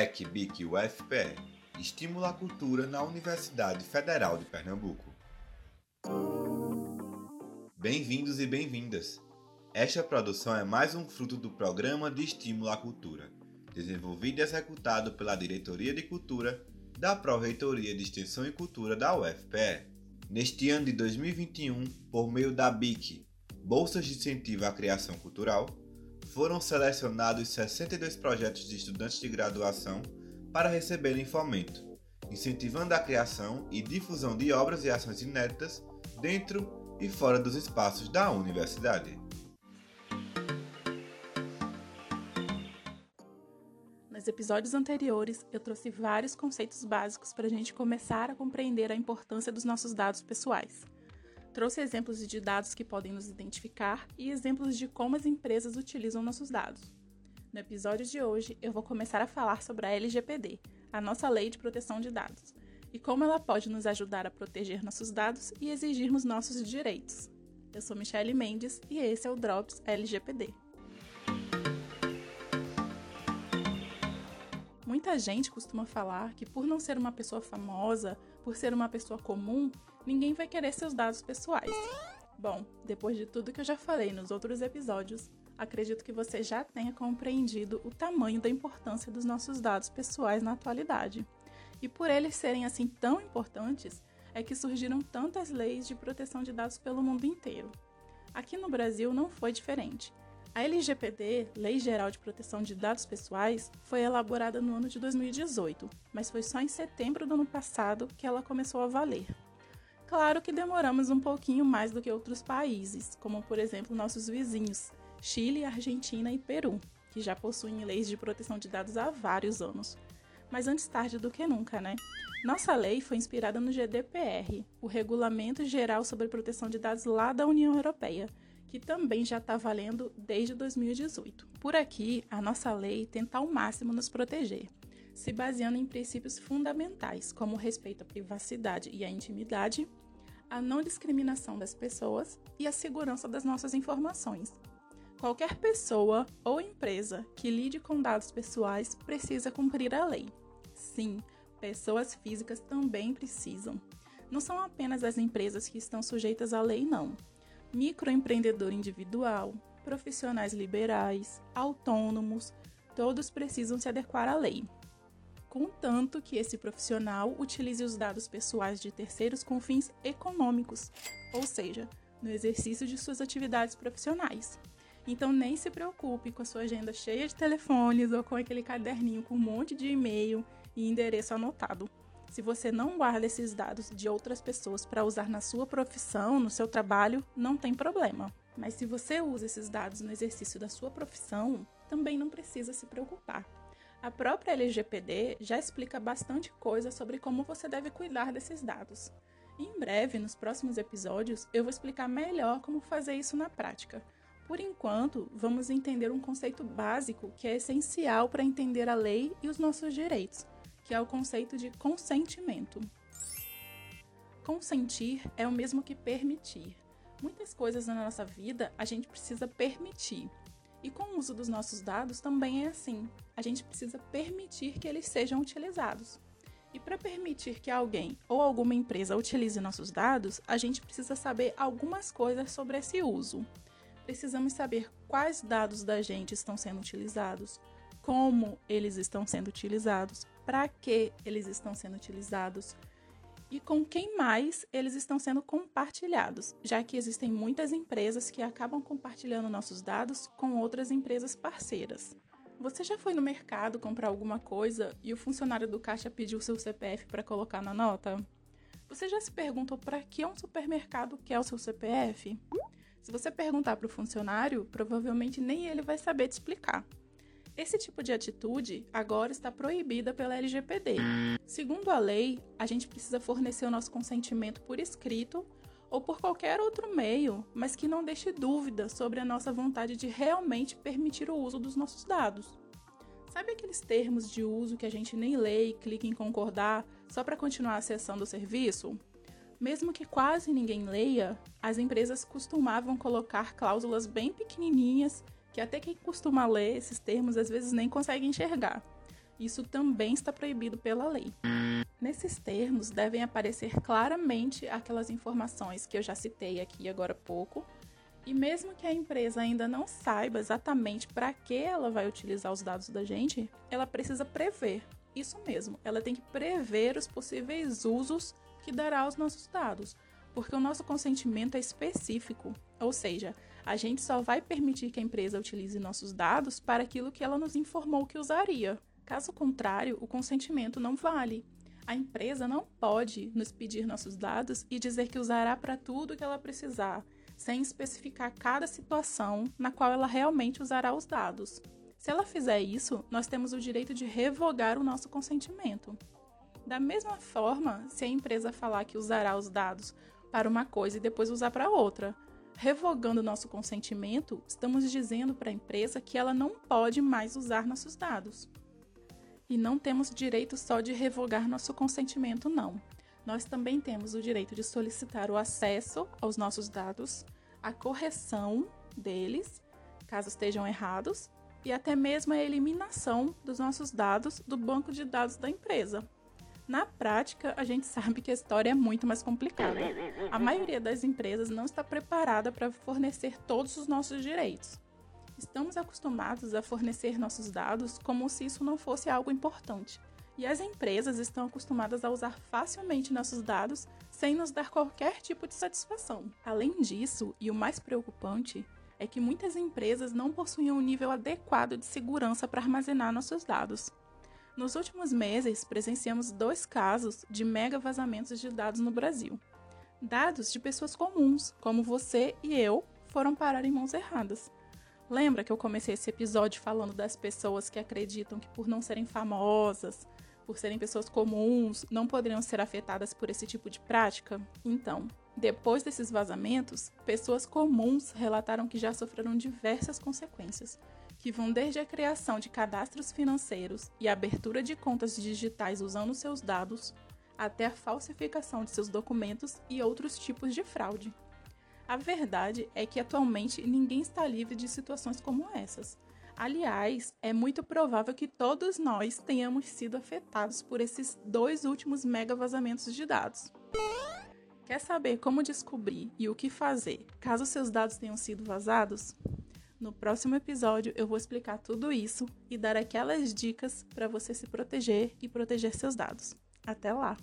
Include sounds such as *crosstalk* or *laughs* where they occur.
EC BIC UFPE Estimula a Cultura na Universidade Federal de Pernambuco. Bem-vindos e bem-vindas! Esta produção é mais um fruto do Programa de Estímulo à Cultura, desenvolvido e executado pela Diretoria de Cultura da Pró-Reitoria de Extensão e Cultura da UFPE. Neste ano de 2021, por meio da BIC, Bolsas de Incentivo à Criação Cultural, foram selecionados 62 projetos de estudantes de graduação para receberem fomento, incentivando a criação e difusão de obras e ações inéditas dentro e fora dos espaços da universidade. Nos episódios anteriores, eu trouxe vários conceitos básicos para a gente começar a compreender a importância dos nossos dados pessoais. Trouxe exemplos de dados que podem nos identificar e exemplos de como as empresas utilizam nossos dados. No episódio de hoje, eu vou começar a falar sobre a LGPD, a nossa Lei de Proteção de Dados, e como ela pode nos ajudar a proteger nossos dados e exigirmos nossos direitos. Eu sou Michelle Mendes e esse é o Drops LGPD. Muita gente costuma falar que por não ser uma pessoa famosa, por ser uma pessoa comum, ninguém vai querer seus dados pessoais. Bom, depois de tudo que eu já falei nos outros episódios, acredito que você já tenha compreendido o tamanho da importância dos nossos dados pessoais na atualidade. E por eles serem assim tão importantes, é que surgiram tantas leis de proteção de dados pelo mundo inteiro. Aqui no Brasil não foi diferente. A LGPD, Lei Geral de Proteção de Dados Pessoais, foi elaborada no ano de 2018, mas foi só em setembro do ano passado que ela começou a valer. Claro que demoramos um pouquinho mais do que outros países, como por exemplo nossos vizinhos, Chile, Argentina e Peru, que já possuem leis de proteção de dados há vários anos. Mas antes tarde do que nunca, né? Nossa lei foi inspirada no GDPR, o Regulamento Geral sobre Proteção de Dados lá da União Europeia, que também já está valendo desde 2018. Por aqui, a nossa lei tenta ao máximo nos proteger, se baseando em princípios fundamentais, como o respeito à privacidade e à intimidade, a não discriminação das pessoas e a segurança das nossas informações, Qualquer pessoa ou empresa que lide com dados pessoais precisa cumprir a lei. Sim, pessoas físicas também precisam. Não são apenas as empresas que estão sujeitas à lei, não. Microempreendedor individual, profissionais liberais, autônomos, todos precisam se adequar à lei. Contanto que esse profissional utilize os dados pessoais de terceiros com fins econômicos, ou seja, no exercício de suas atividades profissionais. Então nem se preocupe com a sua agenda cheia de telefones ou com aquele caderninho com um monte de e-mail e endereço anotado. Se você não guarda esses dados de outras pessoas para usar na sua profissão, no seu trabalho, não tem problema. Mas se você usa esses dados no exercício da sua profissão, também não precisa se preocupar. A própria LGPD já explica bastante coisa sobre como você deve cuidar desses dados. Em breve, nos próximos episódios, eu vou explicar melhor como fazer isso na prática. Por enquanto, vamos entender um conceito básico que é essencial para entender a lei e os nossos direitos, que é o conceito de consentimento. Consentir é o mesmo que permitir. Muitas coisas na nossa vida a gente precisa permitir. E com o uso dos nossos dados também é assim. A gente precisa permitir que eles sejam utilizados. E para permitir que alguém ou alguma empresa utilize nossos dados, a gente precisa saber algumas coisas sobre esse uso precisamos saber quais dados da gente estão sendo utilizados, como eles estão sendo utilizados, para que eles estão sendo utilizados e com quem mais eles estão sendo compartilhados, já que existem muitas empresas que acabam compartilhando nossos dados com outras empresas parceiras. Você já foi no mercado comprar alguma coisa e o funcionário do caixa pediu seu CPF para colocar na nota? Você já se perguntou para que um supermercado quer o seu CPF? Se você perguntar para o funcionário, provavelmente nem ele vai saber te explicar. Esse tipo de atitude agora está proibida pela LGPD. Segundo a lei, a gente precisa fornecer o nosso consentimento por escrito ou por qualquer outro meio, mas que não deixe dúvida sobre a nossa vontade de realmente permitir o uso dos nossos dados. Sabe aqueles termos de uso que a gente nem lê e clica em concordar só para continuar acessando o serviço? Mesmo que quase ninguém leia, as empresas costumavam colocar cláusulas bem pequenininhas que até quem costuma ler esses termos às vezes nem consegue enxergar. Isso também está proibido pela lei. Nesses termos devem aparecer claramente aquelas informações que eu já citei aqui agora há pouco. E mesmo que a empresa ainda não saiba exatamente para que ela vai utilizar os dados da gente, ela precisa prever. Isso mesmo, ela tem que prever os possíveis usos que dará aos nossos dados, porque o nosso consentimento é específico, ou seja, a gente só vai permitir que a empresa utilize nossos dados para aquilo que ela nos informou que usaria. Caso contrário, o consentimento não vale. A empresa não pode nos pedir nossos dados e dizer que usará para tudo que ela precisar, sem especificar cada situação na qual ela realmente usará os dados. Se ela fizer isso, nós temos o direito de revogar o nosso consentimento. Da mesma forma, se a empresa falar que usará os dados para uma coisa e depois usar para outra, revogando nosso consentimento, estamos dizendo para a empresa que ela não pode mais usar nossos dados. E não temos direito só de revogar nosso consentimento, não. Nós também temos o direito de solicitar o acesso aos nossos dados, a correção deles, caso estejam errados, e até mesmo a eliminação dos nossos dados do banco de dados da empresa. Na prática, a gente *laughs* sabe que a história é muito mais complicada. A maioria das empresas não está preparada para fornecer todos os nossos direitos. Estamos acostumados a fornecer nossos dados como se isso não fosse algo importante. E as empresas estão acostumadas a usar facilmente nossos dados sem nos dar qualquer tipo de satisfação. Além disso, e o mais preocupante, é que muitas empresas não possuem um nível adequado de segurança para armazenar nossos dados. Nos últimos meses, presenciamos dois casos de mega vazamentos de dados no Brasil. Dados de pessoas comuns, como você e eu, foram parar em mãos erradas. Lembra que eu comecei esse episódio falando das pessoas que acreditam que, por não serem famosas, por serem pessoas comuns, não poderiam ser afetadas por esse tipo de prática? Então, depois desses vazamentos, pessoas comuns relataram que já sofreram diversas consequências, que vão desde a criação de cadastros financeiros e abertura de contas digitais usando seus dados, até a falsificação de seus documentos e outros tipos de fraude. A verdade é que atualmente ninguém está livre de situações como essas. Aliás, é muito provável que todos nós tenhamos sido afetados por esses dois últimos mega vazamentos de dados. Quer saber como descobrir e o que fazer caso seus dados tenham sido vazados? No próximo episódio eu vou explicar tudo isso e dar aquelas dicas para você se proteger e proteger seus dados. Até lá!